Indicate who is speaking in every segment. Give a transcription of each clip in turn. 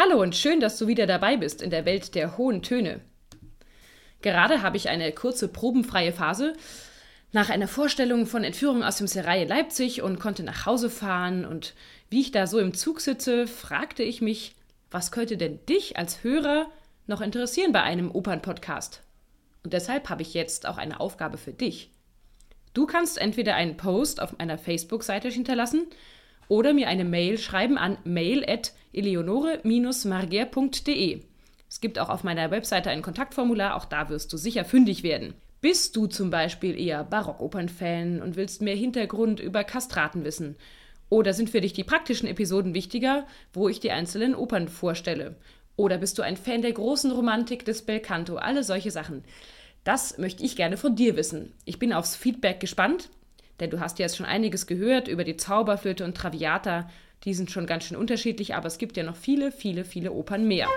Speaker 1: Hallo und schön, dass du wieder dabei bist in der Welt der hohen Töne. Gerade habe ich eine kurze probenfreie Phase nach einer Vorstellung von Entführung aus dem Serai in Leipzig und konnte nach Hause fahren und wie ich da so im Zug sitze, fragte ich mich, was könnte denn dich als Hörer noch interessieren bei einem Opernpodcast? Und deshalb habe ich jetzt auch eine Aufgabe für dich. Du kannst entweder einen Post auf meiner Facebook-Seite hinterlassen oder mir eine Mail schreiben an mail.eleonore-marger.de. Es gibt auch auf meiner Webseite ein Kontaktformular, auch da wirst du sicher fündig werden. Bist du zum Beispiel eher Barockopern-Fan und willst mehr Hintergrund über Kastraten wissen? Oder sind für dich die praktischen Episoden wichtiger, wo ich die einzelnen Opern vorstelle? Oder bist du ein Fan der großen Romantik des Belcanto? Alle solche Sachen. Das möchte ich gerne von dir wissen. Ich bin aufs Feedback gespannt denn du hast ja jetzt schon einiges gehört über die Zauberflöte und Traviata. Die sind schon ganz schön unterschiedlich, aber es gibt ja noch viele, viele, viele Opern mehr.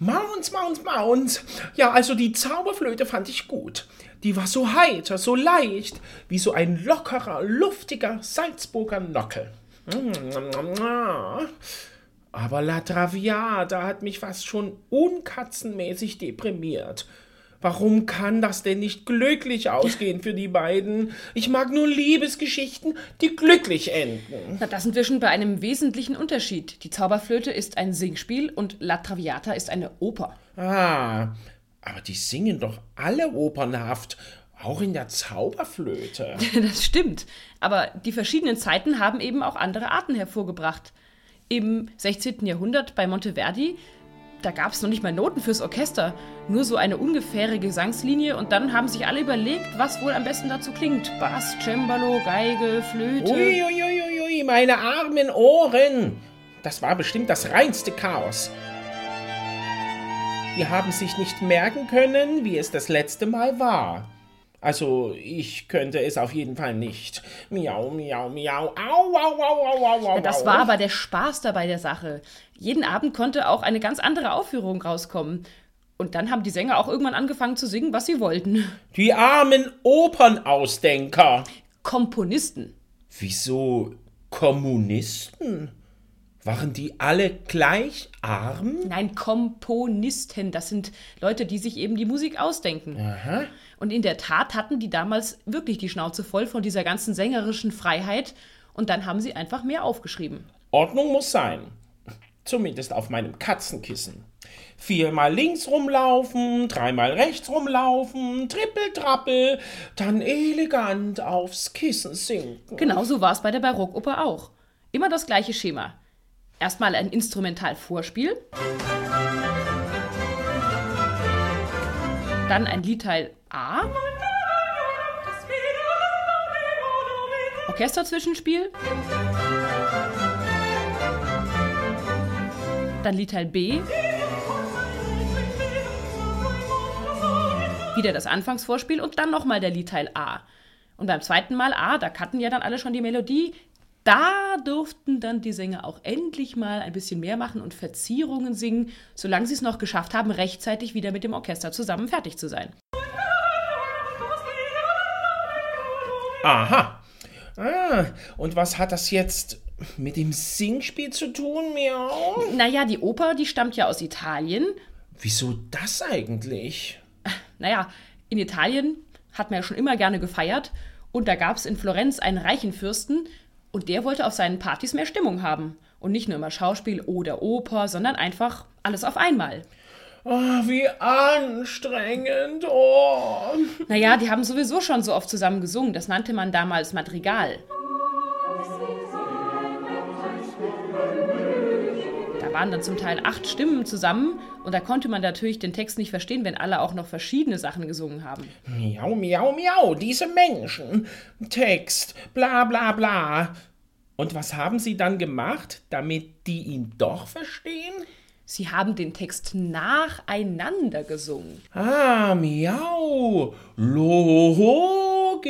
Speaker 2: Mounts, Mounts, Mounts. Ja, also die Zauberflöte fand ich gut. Die war so heiter, so leicht, wie so ein lockerer, luftiger Salzburger Nockel. Aber La Traviata hat mich fast schon unkatzenmäßig deprimiert. Warum kann das denn nicht glücklich ausgehen für die beiden? Ich mag nur Liebesgeschichten, die glücklich enden.
Speaker 1: Na, da sind wir schon bei einem wesentlichen Unterschied. Die Zauberflöte ist ein Singspiel und La Traviata ist eine Oper.
Speaker 2: Ah, aber die singen doch alle opernhaft. Auch in der Zauberflöte.
Speaker 1: Das stimmt. Aber die verschiedenen Zeiten haben eben auch andere Arten hervorgebracht im 16. Jahrhundert bei Monteverdi, da gab es noch nicht mal Noten fürs Orchester, nur so eine ungefähre Gesangslinie und dann haben sich alle überlegt, was wohl am besten dazu klingt. Bass, Cembalo, Geige, Flöte.
Speaker 2: Uiuiuiui, ui, ui, meine armen Ohren! Das war bestimmt das reinste Chaos. Die haben sich nicht merken können, wie es das letzte Mal war. Also, ich könnte es auf jeden Fall nicht. Miau, miau, miau. Au, au, au, au, au, au.
Speaker 1: Das war aber der Spaß dabei der Sache. Jeden Abend konnte auch eine ganz andere Aufführung rauskommen. Und dann haben die Sänger auch irgendwann angefangen zu singen, was sie wollten.
Speaker 2: Die armen Opernausdenker.
Speaker 1: Komponisten.
Speaker 2: Wieso Kommunisten? Waren die alle gleich arm?
Speaker 1: Nein, Komponisten. Das sind Leute, die sich eben die Musik ausdenken.
Speaker 2: Aha.
Speaker 1: Und in der Tat hatten die damals wirklich die Schnauze voll von dieser ganzen sängerischen Freiheit. Und dann haben sie einfach mehr aufgeschrieben.
Speaker 2: Ordnung muss sein. Zumindest auf meinem Katzenkissen. Viermal links rumlaufen, dreimal rechts rumlaufen, trippel, trappel, dann elegant aufs Kissen sinken.
Speaker 1: Genauso war es bei der Barockoper auch. Immer das gleiche Schema. Erstmal ein Instrumentalvorspiel. Dann ein Liedteil A. Orchesterzwischenspiel. Dann Liedteil B. Wieder das Anfangsvorspiel und dann nochmal der Liedteil A. Und beim zweiten Mal A, da kannten ja dann alle schon die Melodie, da durften dann die Sänger auch endlich mal ein bisschen mehr machen und Verzierungen singen, solange sie es noch geschafft haben, rechtzeitig wieder mit dem Orchester zusammen fertig zu sein.
Speaker 2: Aha. Ah, und was hat das jetzt mit dem Singspiel zu tun, Miau?
Speaker 1: Naja, die Oper, die stammt ja aus Italien.
Speaker 2: Wieso das eigentlich?
Speaker 1: Naja, in Italien hat man ja schon immer gerne gefeiert und da gab es in Florenz einen reichen Fürsten, und der wollte auf seinen Partys mehr Stimmung haben. Und nicht nur immer Schauspiel oder Oper, sondern einfach alles auf einmal.
Speaker 2: Oh, wie anstrengend. Oh.
Speaker 1: Naja, die haben sowieso schon so oft zusammen gesungen. Das nannte man damals Madrigal. Da waren dann zum Teil acht Stimmen zusammen und da konnte man natürlich den Text nicht verstehen, wenn alle auch noch verschiedene Sachen gesungen haben.
Speaker 2: Miau, miau, miau, diese Menschen. Text, bla, bla, bla. Und was haben sie dann gemacht, damit die ihn doch verstehen?
Speaker 1: Sie haben den Text nacheinander gesungen.
Speaker 2: Ah, miau. Logisch.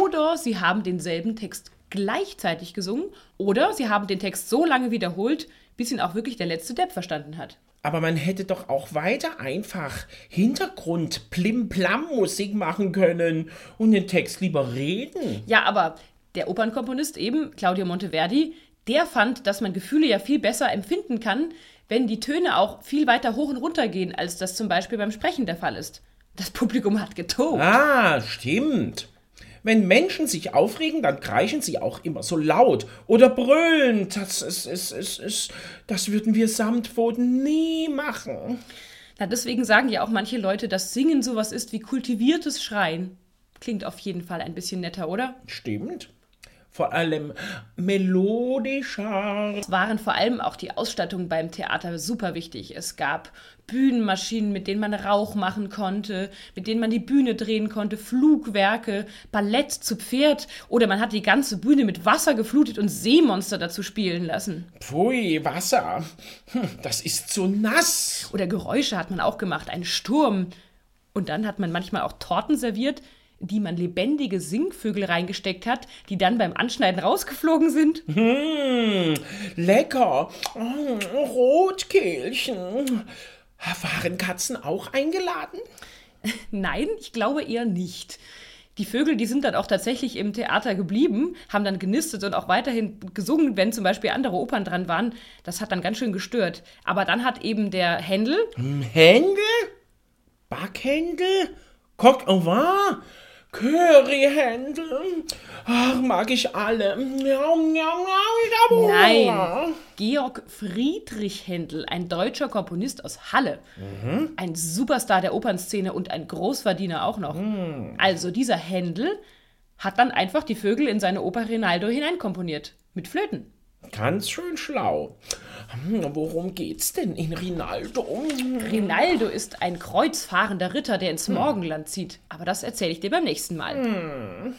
Speaker 1: Oder sie haben denselben Text gleichzeitig gesungen oder sie haben den Text so lange wiederholt, bis ihn auch wirklich der letzte Depp verstanden hat.
Speaker 2: Aber man hätte doch auch weiter einfach Hintergrund Plim-Plam-Musik machen können und den Text lieber reden.
Speaker 1: Ja, aber der Opernkomponist eben, Claudio Monteverdi, der fand, dass man Gefühle ja viel besser empfinden kann, wenn die Töne auch viel weiter hoch und runter gehen, als das zum Beispiel beim Sprechen der Fall ist. Das Publikum hat getobt.
Speaker 2: Ah, stimmt. Wenn Menschen sich aufregen, dann kreischen sie auch immer so laut oder brüllen. Das, ist, ist, ist, ist, das würden wir Samtpfoten nie machen.
Speaker 1: Na, deswegen sagen ja auch manche Leute, dass Singen sowas ist wie kultiviertes Schreien. Klingt auf jeden Fall ein bisschen netter, oder?
Speaker 2: Stimmt vor allem melodischer.
Speaker 1: Es waren vor allem auch die Ausstattungen beim Theater super wichtig. Es gab Bühnenmaschinen, mit denen man Rauch machen konnte, mit denen man die Bühne drehen konnte, Flugwerke, Ballett zu Pferd oder man hat die ganze Bühne mit Wasser geflutet und Seemonster dazu spielen lassen.
Speaker 2: Pfui, Wasser. Hm, das ist zu nass.
Speaker 1: Oder Geräusche hat man auch gemacht, ein Sturm. Und dann hat man manchmal auch Torten serviert, die man lebendige Singvögel reingesteckt hat, die dann beim Anschneiden rausgeflogen sind.
Speaker 2: Mmh, lecker. Oh, Rotkehlchen. Waren Katzen auch eingeladen?
Speaker 1: Nein, ich glaube eher nicht. Die Vögel, die sind dann auch tatsächlich im Theater geblieben, haben dann genistet und auch weiterhin gesungen, wenn zum Beispiel andere Opern dran waren. Das hat dann ganz schön gestört. Aber dann hat eben der Händel.
Speaker 2: Händel? Backhändel? Coq au vin? Curryhändel. Ach, mag ich alle.
Speaker 1: Nein, Georg Friedrich Händel, ein deutscher Komponist aus Halle. Mhm. Ein Superstar der Opernszene und ein Großverdiener auch noch. Mhm. Also dieser Händel hat dann einfach die Vögel in seine Oper Rinaldo hineinkomponiert. Mit Flöten.
Speaker 2: Ganz schön schlau. Hm, worum geht's denn in Rinaldo?
Speaker 1: Rinaldo ist ein kreuzfahrender Ritter, der ins Morgenland zieht. Aber das erzähle ich dir beim nächsten Mal. Hm.